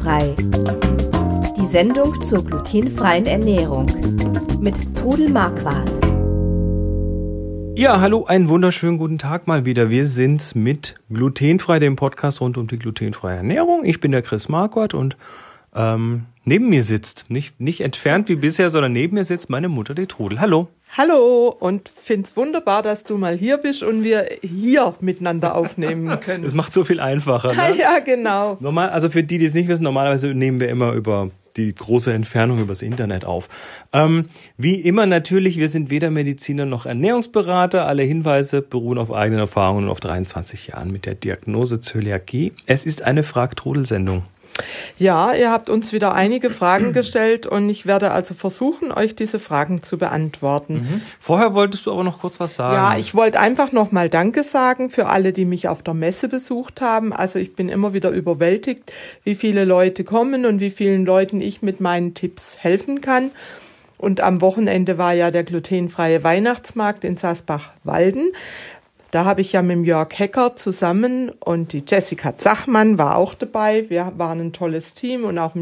Glutenfrei. Die Sendung zur glutenfreien Ernährung mit Trudel Marquardt. Ja, hallo, einen wunderschönen guten Tag mal wieder. Wir sind mit Glutenfrei, dem Podcast rund um die glutenfreie Ernährung. Ich bin der Chris Marquardt und ähm, neben mir sitzt, nicht, nicht entfernt wie bisher, sondern neben mir sitzt meine Mutter, die Trudel. Hallo. Hallo und find's wunderbar, dass du mal hier bist und wir hier miteinander aufnehmen können. Das macht so viel einfacher. Ne? Ja, genau. Normal, also für die, die es nicht wissen, normalerweise nehmen wir immer über die große Entfernung übers Internet auf. Ähm, wie immer natürlich, wir sind weder Mediziner noch Ernährungsberater. Alle Hinweise beruhen auf eigenen Erfahrungen und auf 23 Jahren mit der Diagnose Zöliakie. Es ist eine Frag-Trudel-Sendung. Ja, ihr habt uns wieder einige Fragen gestellt und ich werde also versuchen, euch diese Fragen zu beantworten. Mhm. Vorher wolltest du aber noch kurz was sagen. Ja, ich wollte einfach nochmal Danke sagen für alle, die mich auf der Messe besucht haben. Also ich bin immer wieder überwältigt, wie viele Leute kommen und wie vielen Leuten ich mit meinen Tipps helfen kann. Und am Wochenende war ja der glutenfreie Weihnachtsmarkt in Sasbach-Walden. Da habe ich ja mit Jörg Hecker zusammen und die Jessica Zachmann war auch dabei. Wir waren ein tolles Team und auch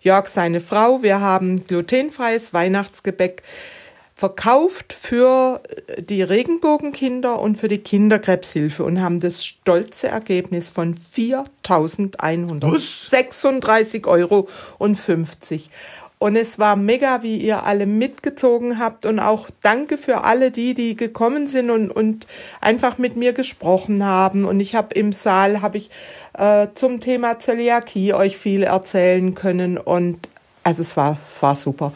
Jörg seine Frau. Wir haben glutenfreies Weihnachtsgebäck verkauft für die Regenbogenkinder und für die Kinderkrebshilfe und haben das stolze Ergebnis von 4.136 Euro und 50. Und es war mega, wie ihr alle mitgezogen habt und auch danke für alle die, die gekommen sind und, und einfach mit mir gesprochen haben. Und ich habe im Saal, habe ich äh, zum Thema Zöliakie euch viel erzählen können und also es war, war super.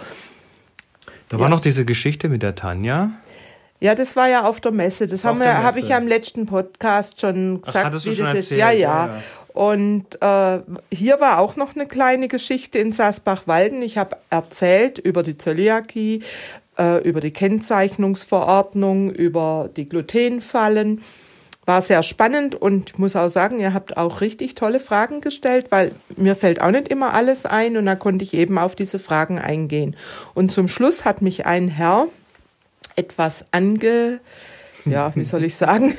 Da war ja. noch diese Geschichte mit der Tanja. Ja, das war ja auf der Messe. Das habe hab ich ja im letzten Podcast schon gesagt, Ach, wie das ist. Ja, ja, ja. Und äh, hier war auch noch eine kleine Geschichte in Sasbach-Walden. Ich habe erzählt über die Zöliakie, äh, über die Kennzeichnungsverordnung, über die Glutenfallen. War sehr spannend und ich muss auch sagen, ihr habt auch richtig tolle Fragen gestellt, weil mir fällt auch nicht immer alles ein und da konnte ich eben auf diese Fragen eingehen. Und zum Schluss hat mich ein Herr etwas ange ja, wie soll ich sagen?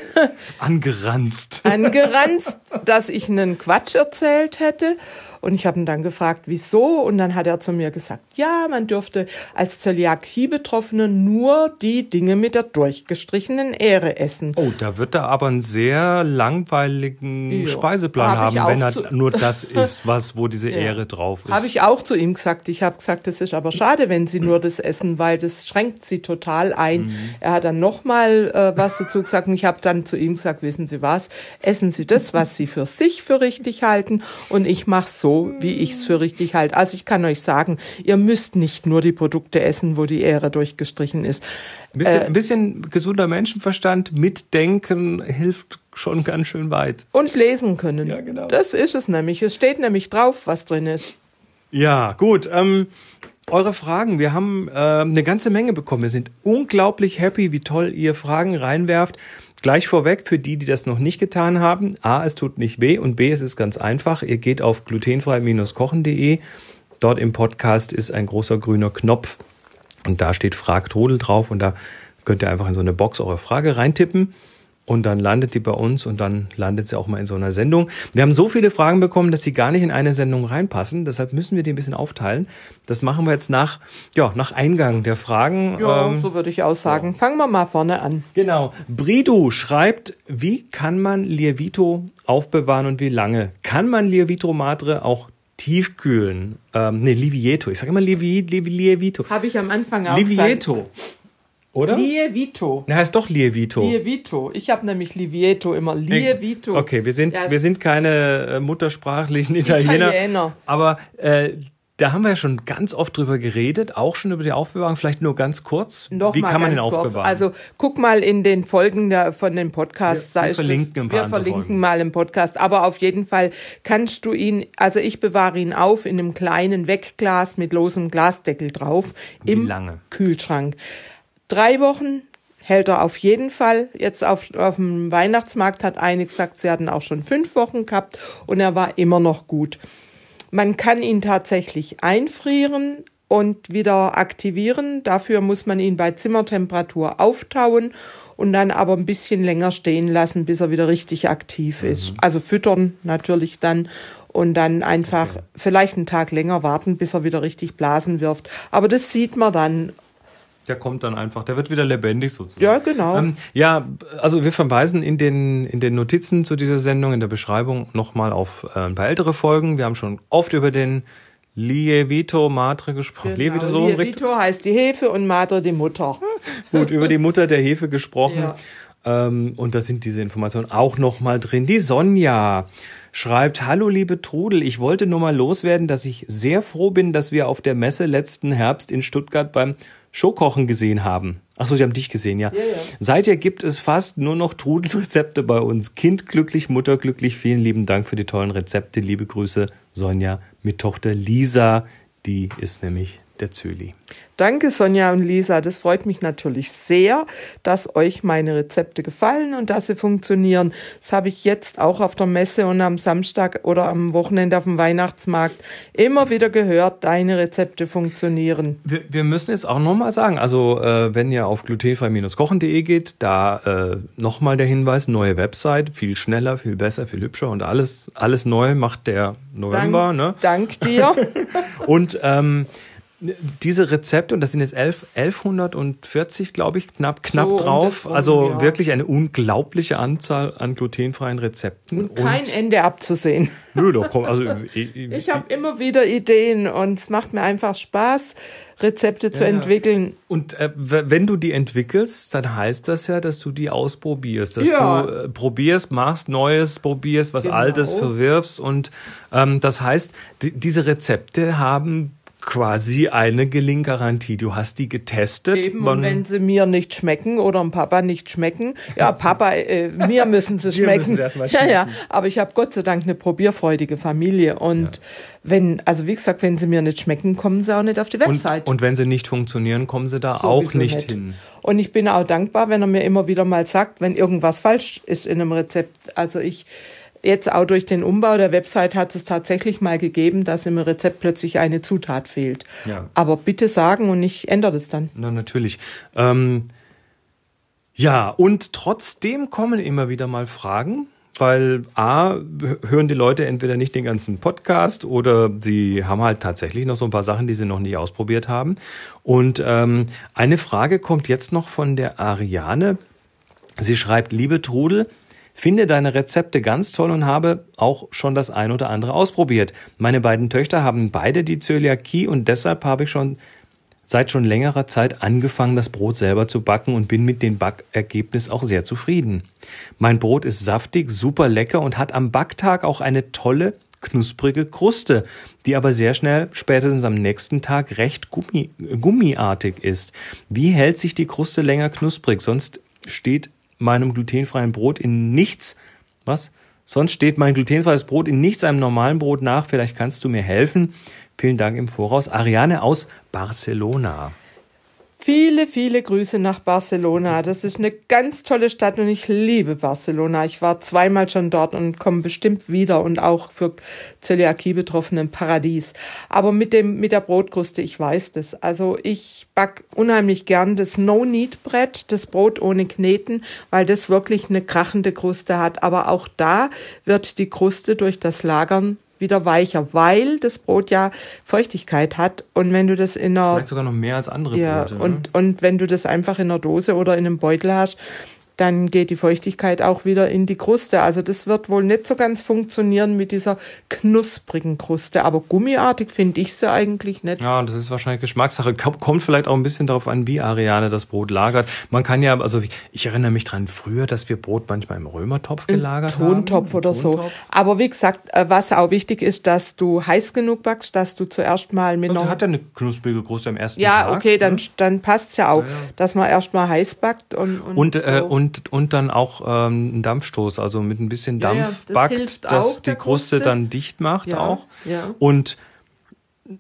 Angeranzt. Angeranzt, dass ich einen Quatsch erzählt hätte. Und ich habe ihn dann gefragt, wieso? Und dann hat er zu mir gesagt, ja, man dürfte als Zöliakie-Betroffene nur die Dinge mit der durchgestrichenen Ähre essen. Oh, da wird er aber einen sehr langweiligen jo. Speiseplan hab haben, wenn er nur das ist, was, wo diese ja. Ähre drauf ist. Habe ich auch zu ihm gesagt. Ich habe gesagt, es ist aber schade, wenn sie nur das essen, weil das schränkt sie total ein. Mhm. Er hat dann nochmal äh, was dazu gesagt und ich habe dann zu ihm gesagt, wissen Sie was, essen Sie das, was Sie für sich für richtig halten und ich mache so wie ich es für richtig halte. Also ich kann euch sagen, ihr müsst nicht nur die Produkte essen, wo die Ähre durchgestrichen ist. Ein bisschen, äh, ein bisschen gesunder Menschenverstand, mitdenken hilft schon ganz schön weit. Und lesen können. Ja, genau. Das ist es nämlich. Es steht nämlich drauf, was drin ist. Ja, gut. Ähm, eure Fragen. Wir haben äh, eine ganze Menge bekommen. Wir sind unglaublich happy, wie toll ihr Fragen reinwerft. Gleich vorweg für die, die das noch nicht getan haben. A, es tut nicht weh und B, es ist ganz einfach. Ihr geht auf glutenfrei-kochen.de. Dort im Podcast ist ein großer grüner Knopf und da steht Frag Todel drauf und da könnt ihr einfach in so eine Box eure Frage reintippen und dann landet die bei uns und dann landet sie auch mal in so einer Sendung. Wir haben so viele Fragen bekommen, dass die gar nicht in eine Sendung reinpassen. Deshalb müssen wir die ein bisschen aufteilen. Das machen wir jetzt nach, ja, nach Eingang der Fragen. Ja, ähm, so würde ich auch sagen. Ja. Fangen wir mal vorne an. Genau. Bridu schreibt, wie kann man Lievito aufbewahren und wie lange? Kann man Lievito Madre auch tiefkühlen? Ähm, nee, Livieto. Ich sage immer Lievi, Lievi, Lievito. Habe ich am Anfang auch Livieto. Gesagt. Oder? Lievito. Der heißt doch Lievito. Lievito. Ich habe nämlich Livieto immer. Lievito. Okay, wir sind, ja, wir sind keine äh, muttersprachlichen Italiener. Italiener. Aber äh, da haben wir ja schon ganz oft drüber geredet, auch schon über die Aufbewahrung. Vielleicht nur ganz kurz. Noch Wie kann man den kurz. aufbewahren? Also guck mal in den Folgen der, von den Podcasts. Wir, wir verlinken, das, wir verlinken mal im Podcast. Aber auf jeden Fall kannst du ihn, also ich bewahre ihn auf in einem kleinen Wegglas mit losem Glasdeckel drauf. Wie Im lange? Kühlschrank drei Wochen hält er auf jeden Fall. Jetzt auf, auf dem Weihnachtsmarkt hat einige gesagt, sie hatten auch schon fünf Wochen gehabt und er war immer noch gut. Man kann ihn tatsächlich einfrieren und wieder aktivieren. Dafür muss man ihn bei Zimmertemperatur auftauen und dann aber ein bisschen länger stehen lassen, bis er wieder richtig aktiv ist. Mhm. Also füttern natürlich dann und dann einfach okay. vielleicht einen Tag länger warten, bis er wieder richtig Blasen wirft. Aber das sieht man dann. Der kommt dann einfach, der wird wieder lebendig sozusagen. Ja, genau. Ähm, ja, also wir verweisen in den, in den Notizen zu dieser Sendung, in der Beschreibung nochmal auf äh, ein paar ältere Folgen. Wir haben schon oft über den Lievito Matre gesprochen. Genau. Lievito, so Lievito heißt die Hefe und Matre die Mutter. Gut, über die Mutter der Hefe gesprochen. Ja. Ähm, und da sind diese Informationen auch nochmal drin. Die Sonja schreibt, Hallo liebe Trudel, ich wollte nur mal loswerden, dass ich sehr froh bin, dass wir auf der Messe letzten Herbst in Stuttgart beim Showkochen gesehen haben. Achso, sie haben dich gesehen, ja. ja, ja. Seither gibt es fast nur noch Trudels Rezepte bei uns. Kind glücklich, Mutter glücklich. Vielen lieben Dank für die tollen Rezepte. Liebe Grüße, Sonja mit Tochter Lisa. Die ist nämlich der Zöli. Danke Sonja und Lisa, das freut mich natürlich sehr, dass euch meine Rezepte gefallen und dass sie funktionieren. Das habe ich jetzt auch auf der Messe und am Samstag oder am Wochenende auf dem Weihnachtsmarkt immer wieder gehört, deine Rezepte funktionieren. Wir, wir müssen jetzt auch nochmal sagen, also äh, wenn ihr auf glutenfrei-kochen.de geht, da äh, nochmal der Hinweis, neue Website, viel schneller, viel besser, viel hübscher und alles, alles neu macht der November. Dank, ne? dank dir. und ähm, diese Rezepte, und das sind jetzt 11, 1140, glaube ich, knapp, knapp so drauf. Um also ja. wirklich eine unglaubliche Anzahl an glutenfreien Rezepten. Und kein und Ende abzusehen. Nö, doch, komm, also ich, ich, ich habe immer wieder Ideen und es macht mir einfach Spaß. Rezepte zu ja, entwickeln. Und äh, wenn du die entwickelst, dann heißt das ja, dass du die ausprobierst, dass ja. du äh, probierst, machst Neues, probierst, was genau. Altes verwirfst und ähm, das heißt, diese Rezepte haben quasi eine Gelinggarantie. Du hast die getestet. Eben, und wenn sie mir nicht schmecken oder dem Papa nicht schmecken, ja, Papa, äh, mir müssen sie schmecken. schmecken. Ja, ja, aber ich habe Gott sei Dank eine probierfreudige Familie und ja. wenn, also wie gesagt, wenn sie mir nicht schmecken, kommen sie auch nicht auf die Website. Und, und wenn sie nicht funktionieren, kommen sie da Sowieso auch nicht, nicht hin. Und ich bin auch dankbar, wenn er mir immer wieder mal sagt, wenn irgendwas falsch ist in einem Rezept. Also ich Jetzt auch durch den Umbau der Website hat es tatsächlich mal gegeben, dass im Rezept plötzlich eine Zutat fehlt. Ja. Aber bitte sagen und ich ändere das dann. Na, natürlich. Ähm, ja, und trotzdem kommen immer wieder mal Fragen, weil A, hören die Leute entweder nicht den ganzen Podcast oder sie haben halt tatsächlich noch so ein paar Sachen, die sie noch nicht ausprobiert haben. Und ähm, eine Frage kommt jetzt noch von der Ariane. Sie schreibt, liebe Trudel, Finde deine Rezepte ganz toll und habe auch schon das ein oder andere ausprobiert. Meine beiden Töchter haben beide die Zöliakie und deshalb habe ich schon seit schon längerer Zeit angefangen, das Brot selber zu backen und bin mit dem Backergebnis auch sehr zufrieden. Mein Brot ist saftig, super lecker und hat am Backtag auch eine tolle, knusprige Kruste, die aber sehr schnell, spätestens am nächsten Tag, recht gummi, gummiartig ist. Wie hält sich die Kruste länger knusprig? Sonst steht meinem glutenfreien Brot in nichts, was? Sonst steht mein glutenfreies Brot in nichts einem normalen Brot nach. Vielleicht kannst du mir helfen. Vielen Dank im Voraus. Ariane aus Barcelona. Viele, viele Grüße nach Barcelona. Das ist eine ganz tolle Stadt und ich liebe Barcelona. Ich war zweimal schon dort und komme bestimmt wieder und auch für Zöliakie-Betroffene ein Paradies. Aber mit dem, mit der Brotkruste, ich weiß das. Also ich back unheimlich gern das No-Need-Brett, das Brot ohne Kneten, weil das wirklich eine krachende Kruste hat. Aber auch da wird die Kruste durch das Lagern wieder weicher, weil das Brot ja Feuchtigkeit hat. Und wenn du das in einer. Vielleicht sogar noch mehr als andere ja, Brote. Und, ne? und wenn du das einfach in einer Dose oder in einem Beutel hast, dann geht die Feuchtigkeit auch wieder in die Kruste. Also das wird wohl nicht so ganz funktionieren mit dieser knusprigen Kruste. Aber gummiartig finde ich sie eigentlich nicht. Ja, das ist wahrscheinlich Geschmackssache. Kommt vielleicht auch ein bisschen darauf an, wie Ariane das Brot lagert. Man kann ja, also ich erinnere mich dran früher, dass wir Brot manchmal im Römertopf gelagert Im Tontopf haben. oder Tontopf. so. Aber wie gesagt, äh, was auch wichtig ist, dass du heiß genug backst, dass du zuerst mal mit also hat ja eine knusprige Kruste am ersten ja, Tag. Ja, okay, dann, ne? dann passt es ja auch, ja, ja. dass man erst mal heiß backt und... Und, und, äh, so. und und, und dann auch ähm, einen Dampfstoß, also mit ein bisschen Dampf ja, ja, das backt, dass die Kruste, Kruste, dann dicht macht ja, auch. Und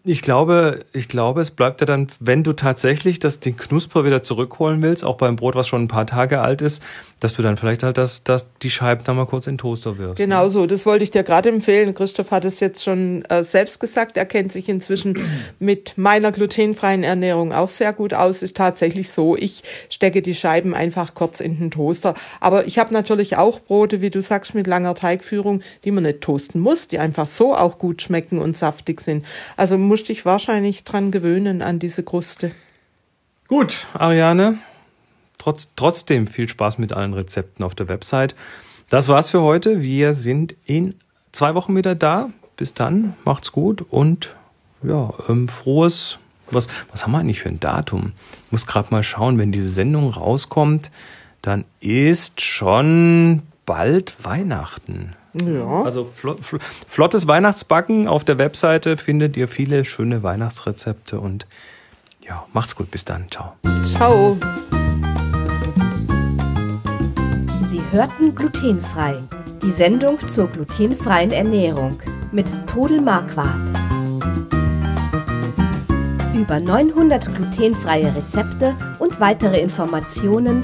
Ich glaube, ich glaube, es bleibt ja dann, wenn du tatsächlich das, den Knusper wieder zurückholen willst, auch beim Brot, was schon ein paar Tage alt ist, dass du dann vielleicht halt das, das, die Scheiben dann mal kurz in den Toaster wirfst. Ne? Genau ne? so, das wollte ich dir gerade empfehlen. Christoph hat es jetzt schon äh, selbst gesagt. Er kennt sich inzwischen mit meiner glutenfreien Ernährung auch sehr gut aus. Ist tatsächlich so, ich stecke die Scheiben einfach kurz in den Toaster. Aber ich habe natürlich auch Brote, wie du sagst, mit langer Teigführung, die man nicht toasten muss, die einfach so auch gut schmecken und saftig sind. Also musst dich wahrscheinlich dran gewöhnen an diese Kruste. Gut, Ariane, trotz, trotzdem viel Spaß mit allen Rezepten auf der Website. Das war's für heute. Wir sind in zwei Wochen wieder da. Bis dann, macht's gut und ja, ähm, frohes. Was, was haben wir eigentlich für ein Datum? Ich muss gerade mal schauen, wenn diese Sendung rauskommt, dann ist schon bald Weihnachten. Ja. Also flott, flottes Weihnachtsbacken auf der Webseite findet ihr viele schöne Weihnachtsrezepte und ja, macht's gut, bis dann. Ciao. Ciao. Sie hörten glutenfrei. Die Sendung zur glutenfreien Ernährung mit Todel Marquardt. Über 900 glutenfreie Rezepte und weitere Informationen